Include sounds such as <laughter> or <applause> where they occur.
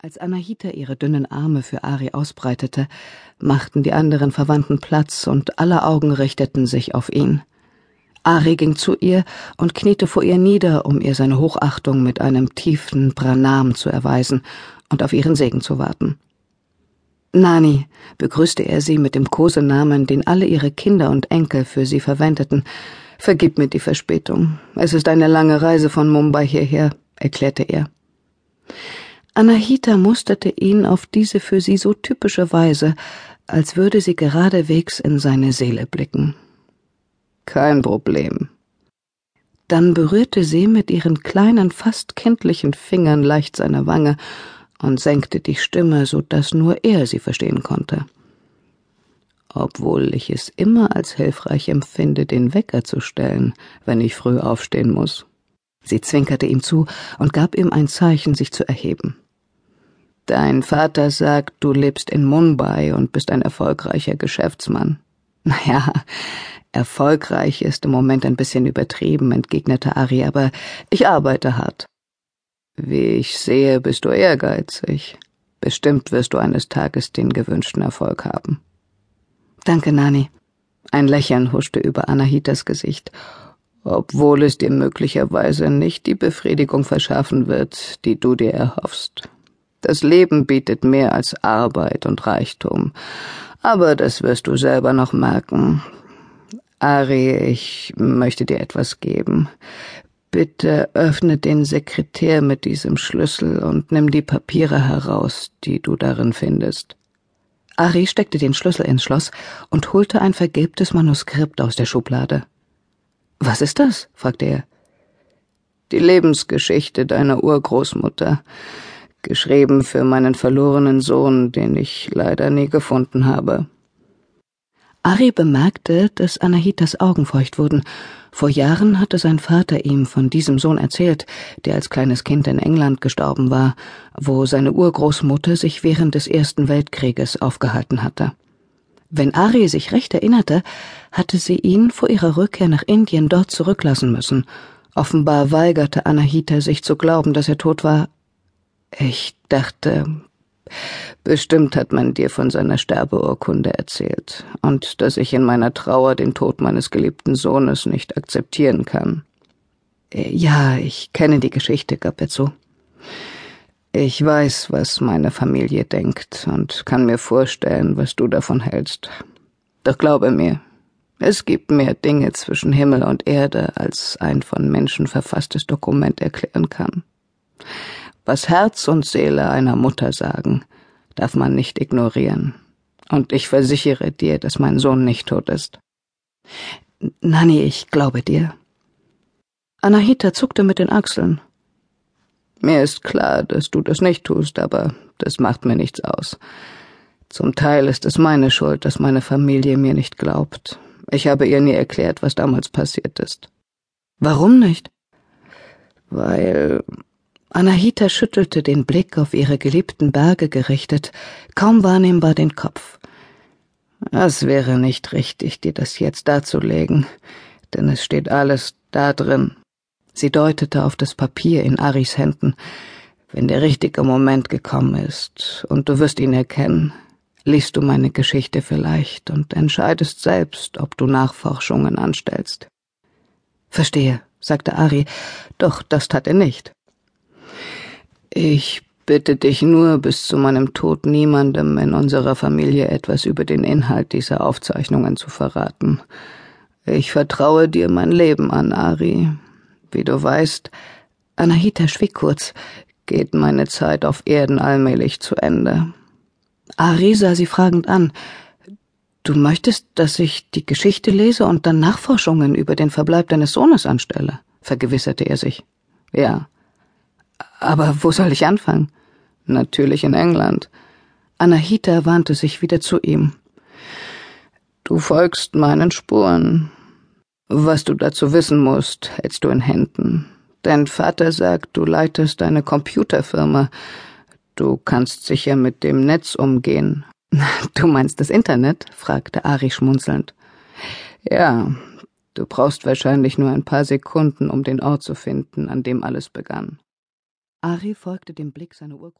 Als Anahita ihre dünnen Arme für Ari ausbreitete, machten die anderen Verwandten Platz und alle Augen richteten sich auf ihn. Ari ging zu ihr und kniete vor ihr nieder, um ihr seine Hochachtung mit einem tiefen Pranam zu erweisen und auf ihren Segen zu warten. Nani, begrüßte er sie mit dem Kosenamen, den alle ihre Kinder und Enkel für sie verwendeten. Vergib mir die Verspätung. Es ist eine lange Reise von Mumbai hierher, erklärte er. Anahita musterte ihn auf diese für sie so typische Weise, als würde sie geradewegs in seine Seele blicken. Kein Problem. Dann berührte sie mit ihren kleinen, fast kindlichen Fingern leicht seine Wange und senkte die Stimme, so dass nur er sie verstehen konnte. Obwohl ich es immer als hilfreich empfinde, den Wecker zu stellen, wenn ich früh aufstehen muss. Sie zwinkerte ihm zu und gab ihm ein Zeichen, sich zu erheben. Dein Vater sagt, du lebst in Mumbai und bist ein erfolgreicher Geschäftsmann. <laughs> Naja, erfolgreich ist im Moment ein bisschen übertrieben, entgegnete Ari, aber ich arbeite hart. Wie ich sehe, bist du ehrgeizig. Bestimmt wirst du eines Tages den gewünschten Erfolg haben. Danke, Nani. Ein Lächeln huschte über Anahitas Gesicht, obwohl es dir möglicherweise nicht die Befriedigung verschaffen wird, die du dir erhoffst. Das Leben bietet mehr als Arbeit und Reichtum. Aber das wirst du selber noch merken. Ari, ich möchte dir etwas geben. Bitte öffne den Sekretär mit diesem Schlüssel und nimm die Papiere heraus, die du darin findest. Ari steckte den Schlüssel ins Schloss und holte ein vergilbtes Manuskript aus der Schublade. Was ist das? fragte er. Die Lebensgeschichte deiner Urgroßmutter geschrieben für meinen verlorenen Sohn, den ich leider nie gefunden habe. Ari bemerkte, dass Anahitas Augen feucht wurden. Vor Jahren hatte sein Vater ihm von diesem Sohn erzählt, der als kleines Kind in England gestorben war, wo seine Urgroßmutter sich während des Ersten Weltkrieges aufgehalten hatte. Wenn Ari sich recht erinnerte, hatte sie ihn vor ihrer Rückkehr nach Indien dort zurücklassen müssen. Offenbar weigerte Anahita sich zu glauben, dass er tot war, ich dachte, bestimmt hat man dir von seiner Sterbeurkunde erzählt und dass ich in meiner Trauer den Tod meines geliebten Sohnes nicht akzeptieren kann. Äh, ja, ich kenne die Geschichte, gab er zu. Ich weiß, was meine Familie denkt und kann mir vorstellen, was du davon hältst. Doch glaube mir, es gibt mehr Dinge zwischen Himmel und Erde, als ein von Menschen verfasstes Dokument erklären kann. Was Herz und Seele einer Mutter sagen, darf man nicht ignorieren. Und ich versichere dir, dass mein Sohn nicht tot ist. Nanny, ich glaube dir. Anahita zuckte mit den Achseln. Mir ist klar, dass du das nicht tust, aber das macht mir nichts aus. Zum Teil ist es meine Schuld, dass meine Familie mir nicht glaubt. Ich habe ihr nie erklärt, was damals passiert ist. Warum nicht? Weil Anahita schüttelte den Blick auf ihre geliebten Berge gerichtet, kaum wahrnehmbar den Kopf. Es wäre nicht richtig, dir das jetzt darzulegen, denn es steht alles da drin. Sie deutete auf das Papier in Aris Händen. Wenn der richtige Moment gekommen ist und du wirst ihn erkennen, liest du meine Geschichte vielleicht und entscheidest selbst, ob du Nachforschungen anstellst. Verstehe, sagte Ari, doch das tat er nicht. Ich bitte dich nur, bis zu meinem Tod niemandem in unserer Familie etwas über den Inhalt dieser Aufzeichnungen zu verraten. Ich vertraue dir mein Leben an, Ari. Wie du weißt, Anahita schwieg kurz, geht meine Zeit auf Erden allmählich zu Ende. Ari sah sie fragend an. Du möchtest, dass ich die Geschichte lese und dann Nachforschungen über den Verbleib deines Sohnes anstelle, vergewisserte er sich. Ja. Aber wo soll ich anfangen? Natürlich in England. Anahita wandte sich wieder zu ihm. Du folgst meinen Spuren. Was du dazu wissen musst, hältst du in Händen. Dein Vater sagt, du leitest eine Computerfirma. Du kannst sicher mit dem Netz umgehen. <laughs> Du meinst das Internet? fragte Ari schmunzelnd. Ja, du brauchst wahrscheinlich nur ein paar Sekunden, um den Ort zu finden, an dem alles begann. Ari folgte dem Blick seiner Urgroßmutter.